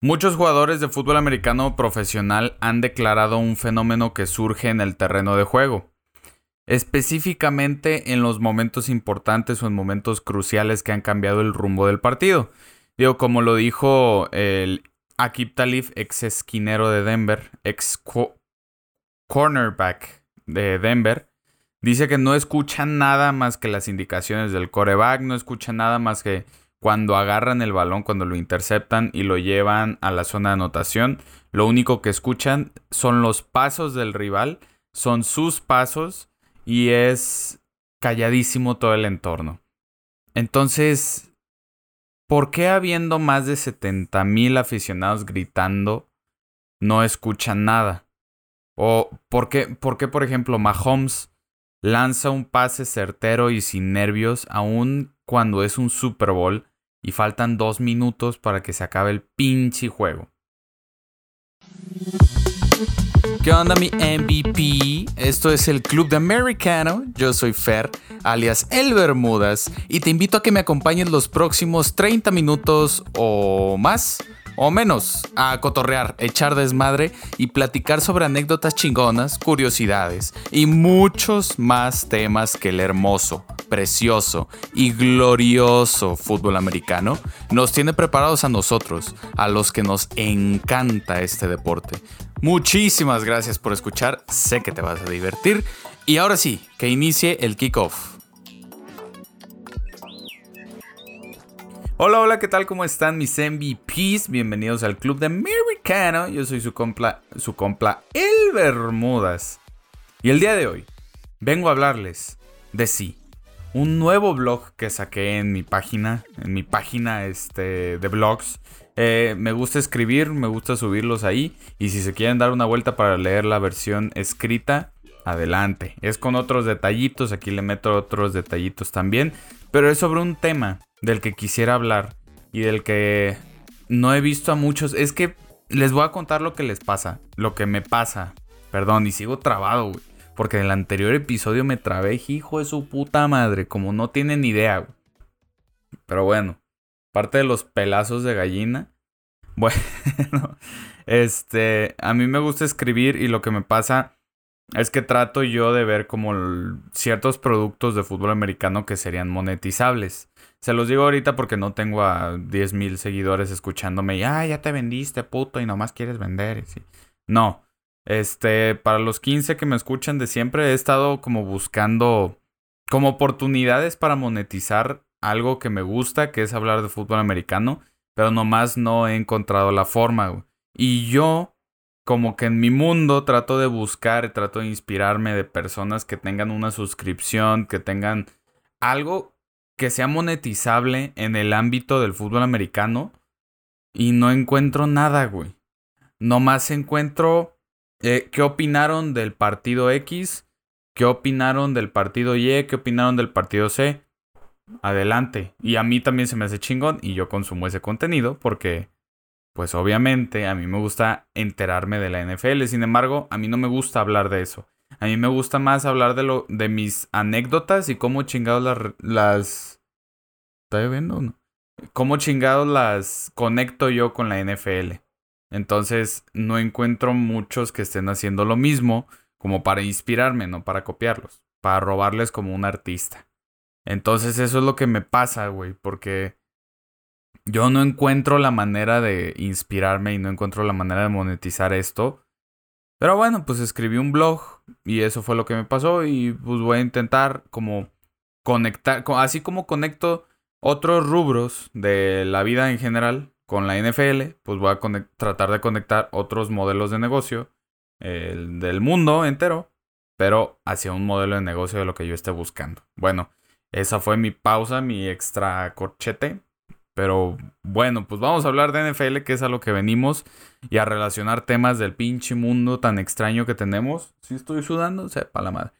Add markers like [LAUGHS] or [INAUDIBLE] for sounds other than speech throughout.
Muchos jugadores de fútbol americano profesional han declarado un fenómeno que surge en el terreno de juego, específicamente en los momentos importantes o en momentos cruciales que han cambiado el rumbo del partido. Digo, como lo dijo el Akib Talif, ex esquinero de Denver, ex cornerback de Denver, dice que no escucha nada más que las indicaciones del coreback, no escucha nada más que cuando agarran el balón, cuando lo interceptan y lo llevan a la zona de anotación, lo único que escuchan son los pasos del rival, son sus pasos y es calladísimo todo el entorno. Entonces, ¿por qué habiendo más de 70 mil aficionados gritando, no escuchan nada? ¿O por qué, por qué, por ejemplo, Mahomes lanza un pase certero y sin nervios, aún cuando es un Super Bowl y faltan dos minutos para que se acabe el pinche juego. ¿Qué onda mi MVP? Esto es el Club de Americano. Yo soy Fer, alias El Bermudas, y te invito a que me acompañes los próximos 30 minutos o más o menos a cotorrear, echar desmadre y platicar sobre anécdotas chingonas, curiosidades y muchos más temas que el hermoso, precioso y glorioso fútbol americano nos tiene preparados a nosotros, a los que nos encanta este deporte. Muchísimas gracias por escuchar, sé que te vas a divertir y ahora sí, que inicie el kickoff. Hola, hola, ¿qué tal? ¿Cómo están mis MVPs? Bienvenidos al Club de Americano. Yo soy su compla, su compla El Bermudas. Y el día de hoy vengo a hablarles de sí, un nuevo blog que saqué en mi página, en mi página este, de blogs. Eh, me gusta escribir, me gusta subirlos ahí. Y si se quieren dar una vuelta para leer la versión escrita, adelante. Es con otros detallitos, aquí le meto otros detallitos también. Pero es sobre un tema del que quisiera hablar y del que no he visto a muchos. Es que les voy a contar lo que les pasa, lo que me pasa. Perdón, y sigo trabado, güey. Porque en el anterior episodio me trabé, hijo de su puta madre, como no tienen idea, güey. Pero bueno, parte de los pelazos de gallina. [LAUGHS] Bueno, este, a mí me gusta escribir y lo que me pasa es que trato yo de ver como ciertos productos de fútbol americano que serían monetizables. Se los digo ahorita porque no tengo a 10 mil seguidores escuchándome y, ya te vendiste, puto, y nomás quieres vender. Y No. Este, para los 15 que me escuchan de siempre, he estado como buscando como oportunidades para monetizar algo que me gusta, que es hablar de fútbol americano, pero nomás no he encontrado la forma. Y yo, como que en mi mundo, trato de buscar, trato de inspirarme de personas que tengan una suscripción, que tengan algo que sea monetizable en el ámbito del fútbol americano y no encuentro nada, güey. Nomás encuentro eh, qué opinaron del partido X, qué opinaron del partido Y, qué opinaron del partido C. Adelante. Y a mí también se me hace chingón y yo consumo ese contenido porque, pues obviamente, a mí me gusta enterarme de la NFL. Sin embargo, a mí no me gusta hablar de eso. A mí me gusta más hablar de lo de mis anécdotas y cómo chingados las ¿Está viendo no? Cómo chingados las conecto yo con la NFL. Entonces, no encuentro muchos que estén haciendo lo mismo como para inspirarme, no para copiarlos, para robarles como un artista. Entonces, eso es lo que me pasa, güey, porque yo no encuentro la manera de inspirarme y no encuentro la manera de monetizar esto pero bueno, pues escribí un blog y eso fue lo que me pasó y pues voy a intentar como conectar, así como conecto otros rubros de la vida en general con la NFL, pues voy a tratar de conectar otros modelos de negocio el del mundo entero, pero hacia un modelo de negocio de lo que yo esté buscando. Bueno, esa fue mi pausa, mi extra corchete pero bueno, pues vamos a hablar de NFL, que es a lo que venimos, y a relacionar temas del pinche mundo tan extraño que tenemos. Si estoy sudando, sepa la madre.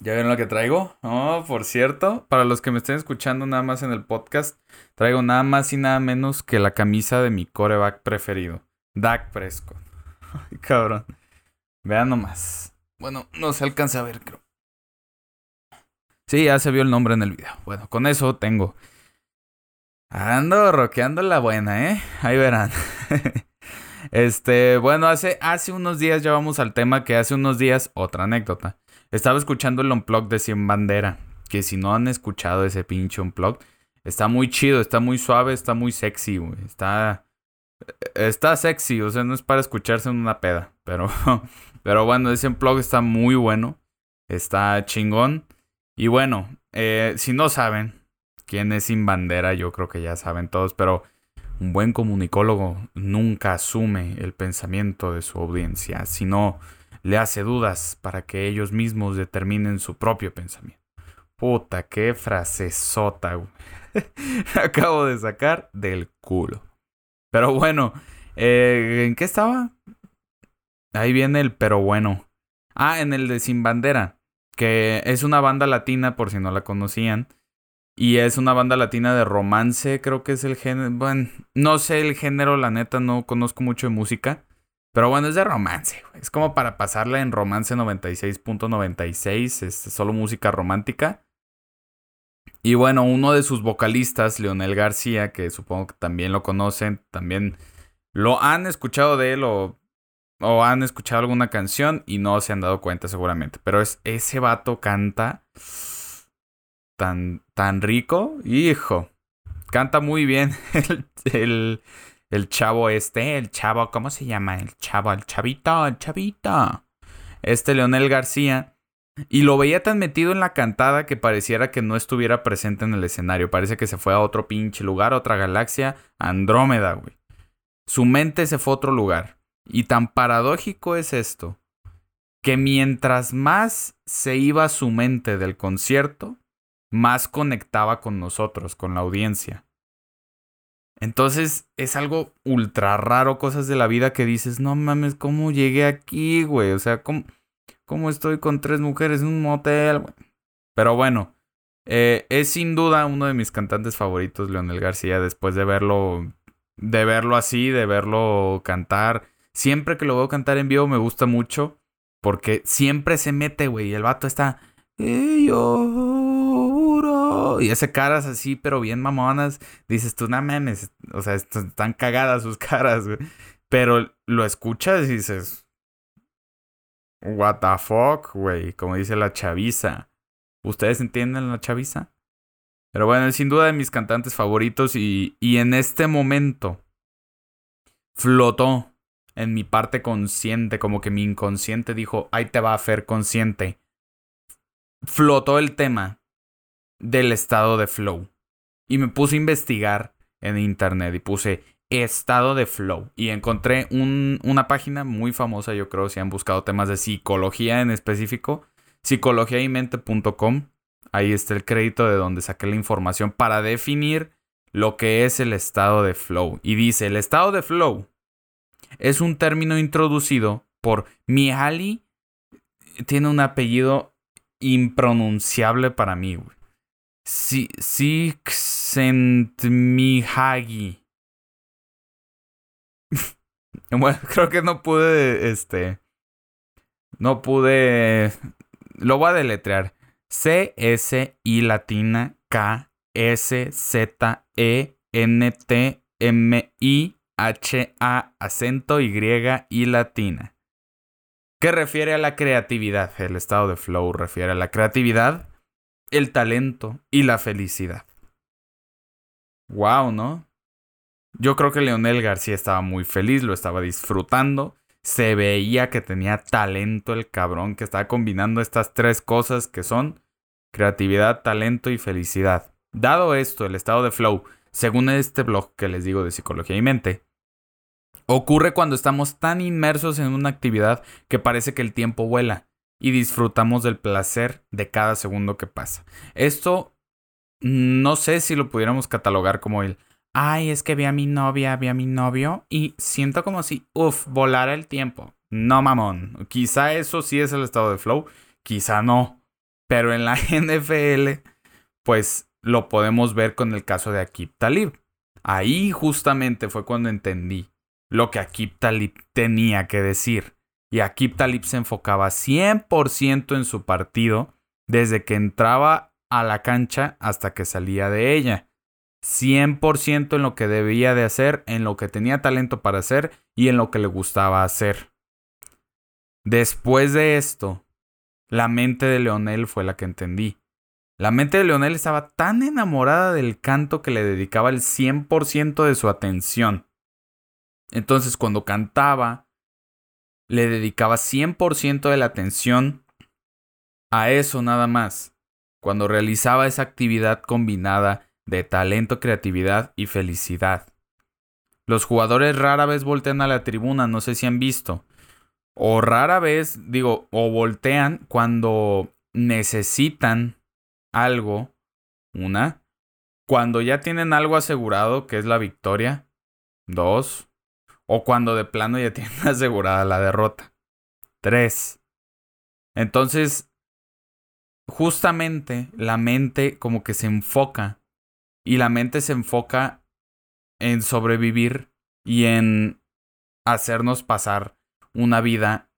¿Ya vieron lo que traigo? Oh, por cierto, para los que me estén escuchando nada más en el podcast, traigo nada más y nada menos que la camisa de mi coreback preferido, Dak Prescott. [LAUGHS] Ay, cabrón. Vean nomás. Bueno, no se alcanza a ver, creo. Sí, ya se vio el nombre en el video. Bueno, con eso tengo Ando roqueando la buena, ¿eh? Ahí verán. [LAUGHS] este, bueno, hace, hace unos días ya vamos al tema que hace unos días, otra anécdota. Estaba escuchando el unplug de Cien Bandera. Que si no han escuchado ese pinche unplug, está muy chido, está muy suave, está muy sexy, güey. Está. Está sexy, o sea, no es para escucharse en una peda. Pero, [LAUGHS] pero bueno, ese unplug está muy bueno. Está chingón. Y bueno, eh, si no saben, quién es sin bandera, yo creo que ya saben todos, pero un buen comunicólogo nunca asume el pensamiento de su audiencia, sino le hace dudas para que ellos mismos determinen su propio pensamiento. Puta, qué frase sota, [LAUGHS] Acabo de sacar del culo. Pero bueno, eh, ¿en qué estaba? Ahí viene el pero bueno. Ah, en el de Sin Bandera, que es una banda latina por si no la conocían. Y es una banda latina de romance, creo que es el género. Bueno, no sé el género, la neta, no conozco mucho de música. Pero bueno, es de romance, Es como para pasarla en romance 96.96, este, solo música romántica. Y bueno, uno de sus vocalistas, Leonel García, que supongo que también lo conocen, también lo han escuchado de él o, o han escuchado alguna canción y no se han dado cuenta seguramente. Pero es, ese vato canta tan, rico. Hijo, canta muy bien [LAUGHS] el, el, chavo este, el chavo, ¿cómo se llama? El chavo, el chavito, el chavito. Este Leonel García. Y lo veía tan metido en la cantada que pareciera que no estuviera presente en el escenario. Parece que se fue a otro pinche lugar, a otra galaxia, Andrómeda, güey. Su mente se fue a otro lugar. Y tan paradójico es esto, que mientras más se iba su mente del concierto, más conectaba con nosotros, con la audiencia. Entonces es algo ultra raro, cosas de la vida que dices, no mames, ¿cómo llegué aquí, güey? O sea, ¿cómo, estoy con tres mujeres en un motel? Pero bueno, eh, es sin duda uno de mis cantantes favoritos, Leonel García, después de verlo, de verlo así, de verlo cantar. Siempre que lo veo cantar en vivo me gusta mucho, porque siempre se mete, güey, el vato está... yo y hace caras así, pero bien mamonas. Dices tú, no mames, o sea, están cagadas sus [LAUGHS] caras. Pero lo escuchas y dices, what the fuck, güey, como dice la chaviza. ¿Ustedes entienden la chaviza? Pero bueno, es sin duda de mis cantantes favoritos y, y en este momento flotó en mi parte consciente, como que mi inconsciente dijo, ahí te va a hacer consciente. Flotó el tema del estado de flow. Y me puse a investigar en internet y puse estado de flow. Y encontré una página muy famosa, yo creo, si han buscado temas de psicología en específico, psicologiaymente.com. Ahí está el crédito de donde saqué la información para definir lo que es el estado de flow. Y dice, el estado de flow es un término introducido por Mihaly. Tiene un apellido impronunciable para mí, güey. Csikszentmihalyi. [LAUGHS] bueno, [LAUGHS] creo que no pude, este... No pude... Lo voy a deletrear. C-S-I latina K-S-Z-E-N-T-M-I-H-A acento Y y latina. ¿Qué refiere a la creatividad? El estado de flow refiere a la creatividad el talento y la felicidad. Wow, ¿no? Yo creo que Leonel García estaba muy feliz, lo estaba disfrutando. Se veía que tenía talento el cabrón, que estaba combinando estas tres cosas que son creatividad, talento y felicidad. Dado esto, el estado de flow, según este blog que les digo de psicología y mente, ocurre cuando estamos tan inmersos en una actividad que parece que el tiempo vuela y disfrutamos del placer de cada segundo que pasa. Esto no sé si lo pudiéramos catalogar como el, ay, es que vi a mi novia, vi a mi novio y siento como si, uff, volara el tiempo. No, mamón. Quizá eso sí es el estado de flow, quizá no. Pero en la [LAUGHS] NFL, pues lo podemos ver con el caso de Akip Talib. Ahí justamente fue cuando entendí lo que Akip Talib tenía que decir. Y aquí Talib se enfocaba 100% en su partido desde que entraba a la cancha hasta que salía de ella. 100% en lo que debía de hacer, en lo que tenía talento para hacer y en lo que le gustaba hacer. Después de esto, la mente de Leonel fue la que entendí. La mente de Leonel estaba tan enamorada del canto que le dedicaba el 100% de su atención. Entonces, cuando cantaba, le dedicaba 100% de la atención a eso nada más. Cuando realizaba esa actividad combinada de talento, creatividad y felicidad. Los jugadores rara vez voltean a la tribuna, no sé si han visto. O rara vez, digo, o voltean cuando necesitan algo. Una. Cuando ya tienen algo asegurado, que es la victoria. Dos. O cuando de plano ya [LAUGHS] tienen asegurada la derrota. Tres. Entonces, justamente la mente como que se enfoca y la mente se enfoca en sobrevivir y en hacernos pasar una vida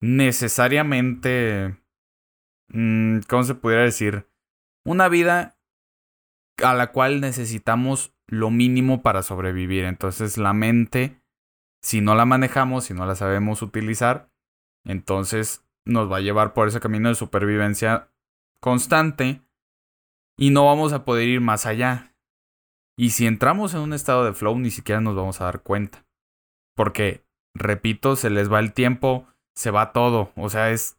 necesariamente, mm, ¿cómo se pudiera decir? Una vida a la cual necesitamos lo mínimo para sobrevivir. Entonces la mente, si no la manejamos, si no la sabemos utilizar, entonces nos va a llevar por ese camino de supervivencia constante y no vamos a poder ir más allá. Y si entramos en un estado de flow, ni siquiera nos vamos a dar cuenta. Porque, repito, se les va el tiempo, se va todo. O sea, es...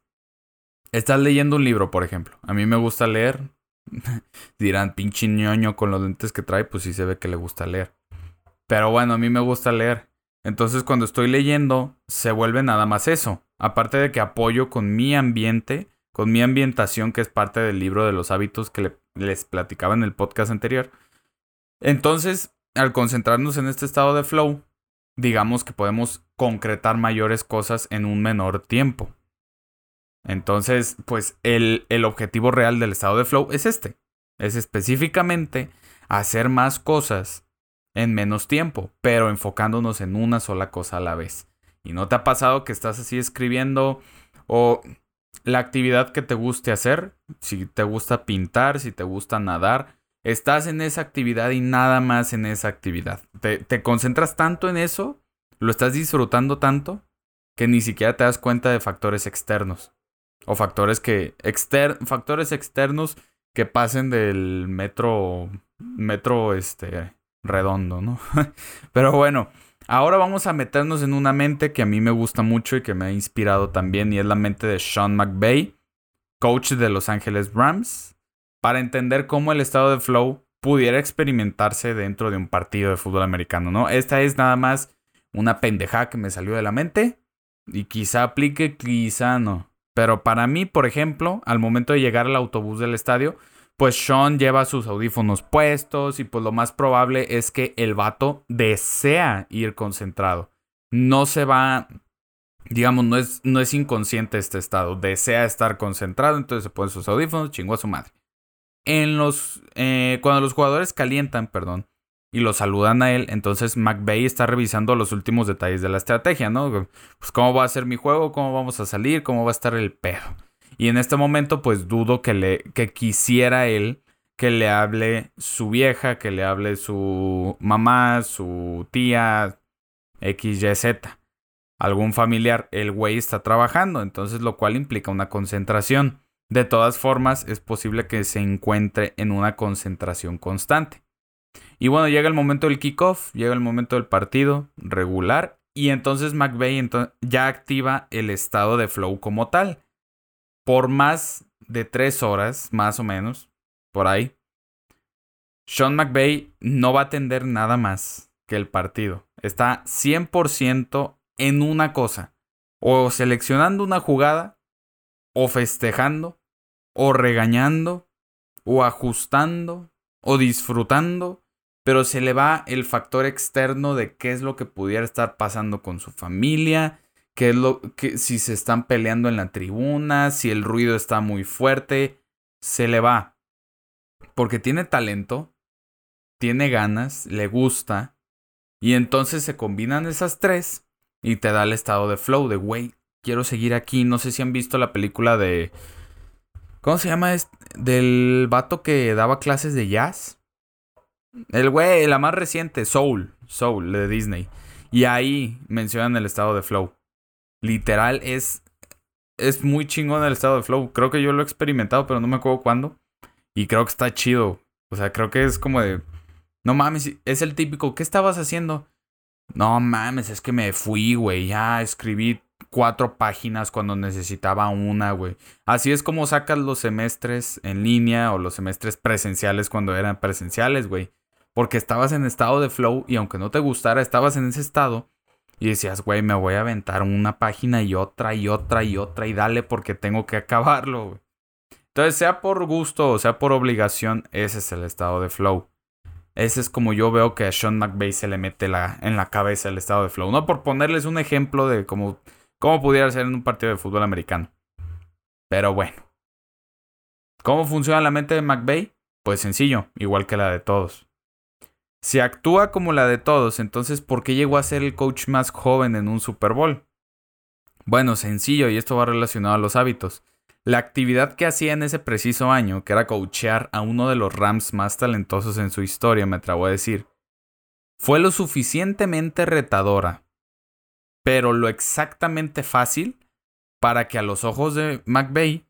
Estás leyendo un libro, por ejemplo. A mí me gusta leer. [LAUGHS] Dirán, pinche ñoño con los lentes que trae, pues sí se ve que le gusta leer. Pero bueno, a mí me gusta leer. Entonces cuando estoy leyendo, se vuelve nada más eso. Aparte de que apoyo con mi ambiente, con mi ambientación, que es parte del libro de los hábitos que les platicaba en el podcast anterior entonces, al concentrarnos en este estado de flow, digamos que podemos concretar mayores cosas en un menor tiempo. Entonces, pues el, el, objetivo real del estado de flow es este. Es específicamente hacer más cosas en menos tiempo, pero enfocándonos en una sola cosa a la vez. ¿Y no te ha pasado que estás así escribiendo o la actividad que te guste hacer? Si te gusta pintar, si te gusta nadar, Estás en esa actividad y nada más en esa actividad. Te, concentras tanto en eso, lo estás disfrutando tanto, que ni siquiera te das cuenta de factores externos. O factores que. factores externos que pasen del metro. Metro este. Redondo, ¿no? [LAUGHS] Pero bueno. Ahora vamos a meternos en una mente que a mí me gusta mucho y que me ha inspirado también. Y es la mente de Sean McVay, coach de Los Ángeles Rams para entender cómo el estado de flow pudiera experimentarse dentro de un partido de fútbol americano, ¿no? Esta es nada más una pendeja que me salió de la mente y quizá aplique, quizá no. Pero para mí, por ejemplo, al momento de llegar al autobús del estadio, pues Sean lleva sus audífonos puestos y pues lo más probable es que el vato desea ir concentrado. No se va, digamos, no es, no es inconsciente este estado, desea estar concentrado, entonces se pone sus audífonos, chingó a su madre en los, eh, cuando los jugadores calientan, perdón, y lo saludan a él, entonces McVeigh está revisando los últimos detalles de la estrategia, ¿no? Pues cómo va a ser mi juego, cómo vamos a salir, cómo va a estar el pedo. Y en este momento, pues dudo que le que quisiera él que le hable su vieja, que le hable su mamá, su tía, XYZ, algún familiar. El güey está trabajando, entonces lo cual implica una concentración. De todas formas, es posible que se encuentre en una concentración constante. Y bueno, llega el momento del kickoff, llega el momento del partido regular y entonces McVeigh ya activa el estado de flow como tal. Por más de tres horas, más o menos, por ahí, Sean McVeigh no va a atender nada más que el partido. Está 100% en una cosa. O seleccionando una jugada, o festejando, o regañando, o ajustando, o disfrutando, pero se le va el factor externo de qué es lo que pudiera estar pasando con su familia, qué es lo que si se están peleando en la tribuna, si el ruido está muy fuerte, se le va. Porque tiene talento, tiene ganas, le gusta, y entonces se combinan esas tres y te da el estado de flow, de güey, quiero seguir aquí. No sé si han visto la película de ¿Cómo se llama? Del vato que daba clases de jazz. El güey, la más reciente, Soul. Soul, de Disney. Y ahí mencionan el estado de flow. Literal, es. Es muy chingón el estado de flow. Creo que yo lo he experimentado, pero no me acuerdo cuándo. Y creo que está chido. O sea, creo que es como de. No mames, es el típico. ¿Qué estabas haciendo? No mames, es que me fui, güey. Ya escribí cuatro páginas cuando necesitaba una, güey. Así es como sacas los semestres en línea o los semestres presenciales cuando eran presenciales, güey. Porque estabas en estado de flow y aunque no te gustara, estabas en ese estado y decías, güey, me voy a aventar una página y otra y otra y otra y dale porque tengo que [LAUGHS] acabarlo. Entonces, sea por gusto o sea por obligación, ese es el estado de flow. Ese es como yo veo que a Sean McVay se le mete la, en la cabeza el estado de flow. No por ponerles un ejemplo de cómo, cómo pudiera ser en un partido de fútbol americano. Pero bueno. ¿Cómo funciona la mente de McVay? Pues sencillo, igual que la de todos. Si actúa como la de todos, entonces ¿por qué llegó a ser el coach más joven en un Super Bowl? Bueno, sencillo, y esto va relacionado a los hábitos. La actividad que hacía en ese preciso año, que era coachear a uno de los Rams más talentosos en su historia, me atrevo a decir, fue lo suficientemente retadora, pero lo exactamente fácil para que a los ojos de McVeigh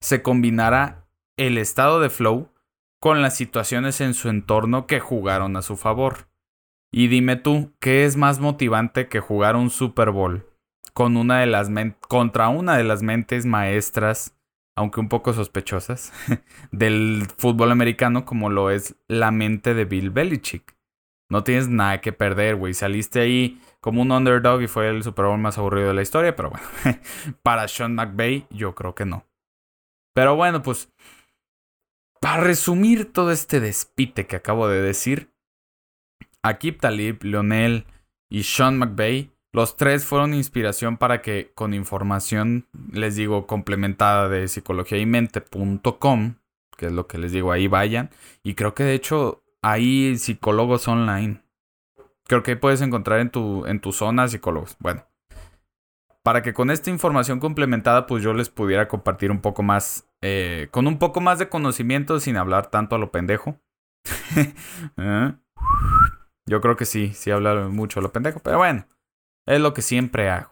se combinara el estado de flow con las situaciones en su entorno que jugaron a su favor. Y dime tú, ¿qué es más motivante que jugar un Super Bowl? con una de las contra una de las mentes maestras, aunque un poco sospechosas, [LAUGHS] del fútbol americano como lo es la mente de Bill Belichick. No tienes nada que perder, güey. Saliste ahí como un underdog y fue el Super Bowl más aburrido de la historia, pero bueno, [LAUGHS] para Sean McVay yo creo que no. Pero bueno, pues para resumir todo este despite que acabo de decir, Akib Talib, Leonel y Sean McVay los tres fueron inspiración para que con información, les digo, complementada de psicología y mente.com, que es lo que les digo, ahí vayan. Y creo que de hecho hay psicólogos online. Creo que ahí puedes encontrar en tu, en tu zona psicólogos. Bueno, para que con esta información complementada, pues yo les pudiera compartir un poco más, eh, con un poco más de conocimiento sin hablar tanto a lo pendejo. [LAUGHS] ¿Eh? Yo creo que sí, sí hablar mucho a lo pendejo, pero bueno. Es lo que siempre hago.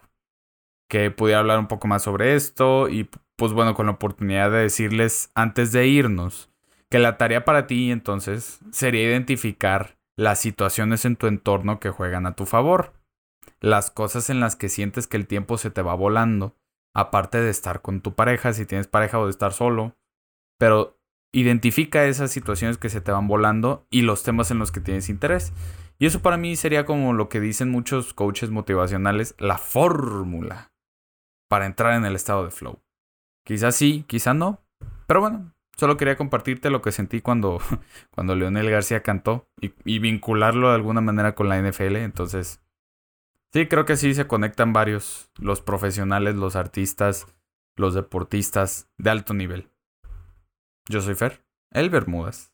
Que pudiera hablar un poco más sobre esto y pues bueno, con la oportunidad de decirles antes de irnos que la tarea para ti entonces sería identificar las situaciones en tu entorno que juegan a tu favor. Las cosas en las que sientes que el tiempo se te va volando, aparte de estar con tu pareja, si tienes pareja o de estar solo. Pero identifica esas situaciones que se te van volando y los temas en los que tienes interés. Y eso para mí sería como lo que dicen muchos coaches motivacionales, la fórmula para entrar en el estado de flow. Quizás sí, quizás no, pero bueno, solo quería compartirte lo que sentí cuando, [LAUGHS] cuando Leonel García cantó y, y vincularlo de alguna manera con la NFL. Entonces, sí, creo que sí se conectan varios, los profesionales, los artistas, los deportistas de alto nivel. Yo soy Fer, el Bermudas.